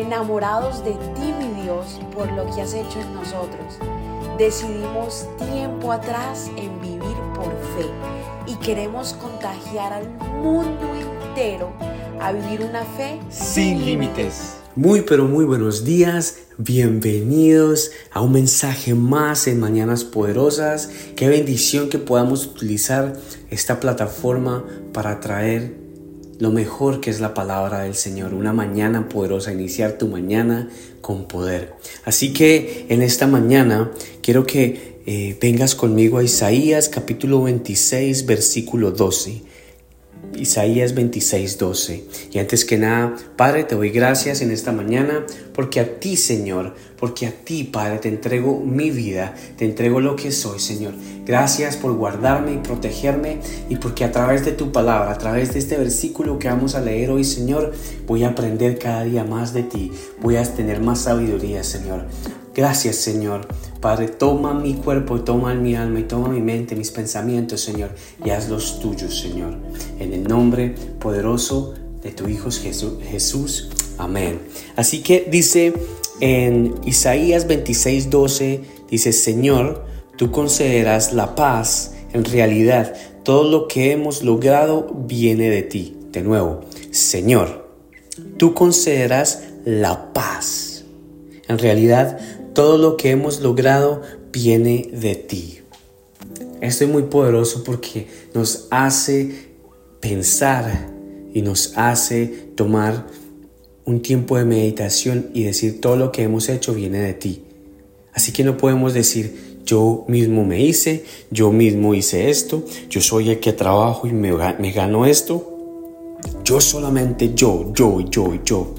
enamorados de ti, mi Dios, por lo que has hecho en nosotros. Decidimos tiempo atrás en vivir por fe y queremos contagiar al mundo entero a vivir una fe sin límites. Muy pero muy buenos días, bienvenidos a un mensaje más en Mañanas Poderosas. Qué bendición que podamos utilizar esta plataforma para traer lo mejor que es la palabra del Señor, una mañana poderosa, iniciar tu mañana con poder. Así que en esta mañana quiero que eh, vengas conmigo a Isaías capítulo 26 versículo 12. Isaías 26, 12. Y antes que nada, Padre, te doy gracias en esta mañana porque a ti, Señor, porque a ti, Padre, te entrego mi vida, te entrego lo que soy, Señor. Gracias por guardarme y protegerme y porque a través de tu palabra, a través de este versículo que vamos a leer hoy, Señor, voy a aprender cada día más de ti, voy a tener más sabiduría, Señor. Gracias, Señor. Padre, toma mi cuerpo, toma mi alma y toma mi mente, mis pensamientos, Señor, y haz los tuyos, Señor. En el nombre poderoso de tu Hijo. Jesús. Amén. Así que dice en Isaías 26, 12, dice, Señor, tú concederás la paz. En realidad, todo lo que hemos logrado viene de ti. De nuevo, Señor, tú concederás la paz. En realidad, todo lo que hemos logrado viene de ti. Esto es muy poderoso porque nos hace pensar y nos hace tomar un tiempo de meditación y decir todo lo que hemos hecho viene de ti. Así que no podemos decir yo mismo me hice, yo mismo hice esto, yo soy el que trabajo y me, me gano esto. Yo solamente yo, yo, yo, yo.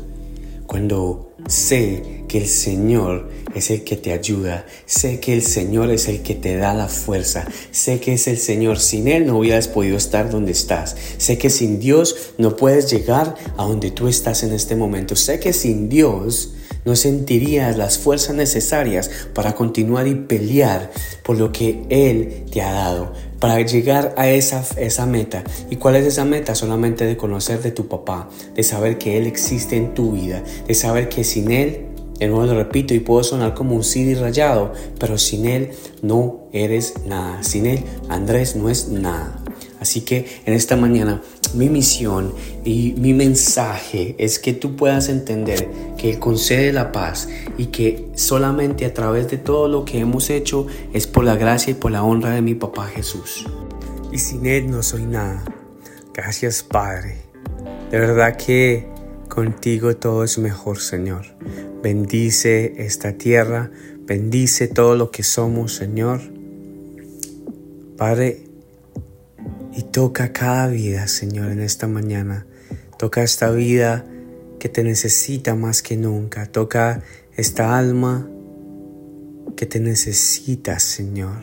Cuando sé que el Señor es el que te ayuda, sé que el Señor es el que te da la fuerza, sé que es el Señor, sin Él no hubieras podido estar donde estás, sé que sin Dios no puedes llegar a donde tú estás en este momento, sé que sin Dios no sentirías las fuerzas necesarias para continuar y pelear por lo que Él te ha dado, para llegar a esa, esa meta. ¿Y cuál es esa meta? Solamente de conocer de tu papá, de saber que Él existe en tu vida, de saber que sin Él de nuevo lo repito y puedo sonar como un CD rayado, pero sin Él no eres nada. Sin Él, Andrés no es nada. Así que en esta mañana mi misión y mi mensaje es que tú puedas entender que Él concede la paz y que solamente a través de todo lo que hemos hecho es por la gracia y por la honra de mi papá Jesús. Y sin Él no soy nada. Gracias Padre. De verdad que contigo todo es mejor Señor. Bendice esta tierra, bendice todo lo que somos Señor. Padre, y toca cada vida, Señor, en esta mañana. Toca esta vida que te necesita más que nunca. Toca esta alma que te necesita, Señor.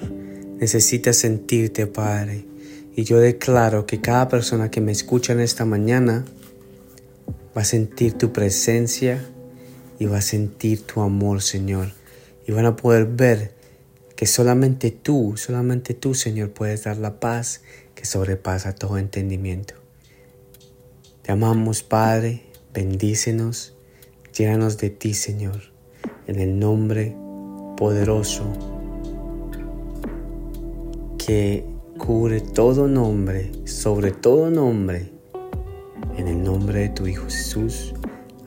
Necesita sentirte, Padre. Y yo declaro que cada persona que me escucha en esta mañana va a sentir tu presencia y va a sentir tu amor, Señor. Y van a poder ver que solamente tú, solamente tú, Señor, puedes dar la paz que sobrepasa todo entendimiento. Te amamos, Padre, bendícenos, llénanos de ti, Señor, en el nombre poderoso que cubre todo nombre, sobre todo nombre, en el nombre de tu Hijo Jesús.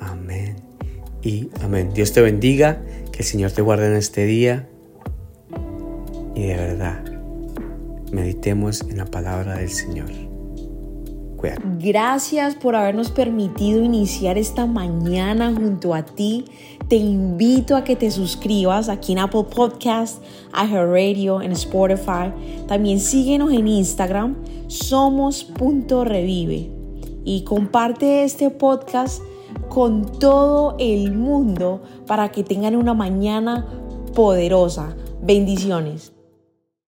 Amén y amén. Dios te bendiga, que el Señor te guarde en este día y de verdad meditemos en la palabra del Señor. Cuídate. Gracias por habernos permitido iniciar esta mañana junto a ti. Te invito a que te suscribas aquí en Apple Podcast, Radio, en Spotify. También síguenos en Instagram, somos.revive. Y comparte este podcast con todo el mundo para que tengan una mañana poderosa. Bendiciones.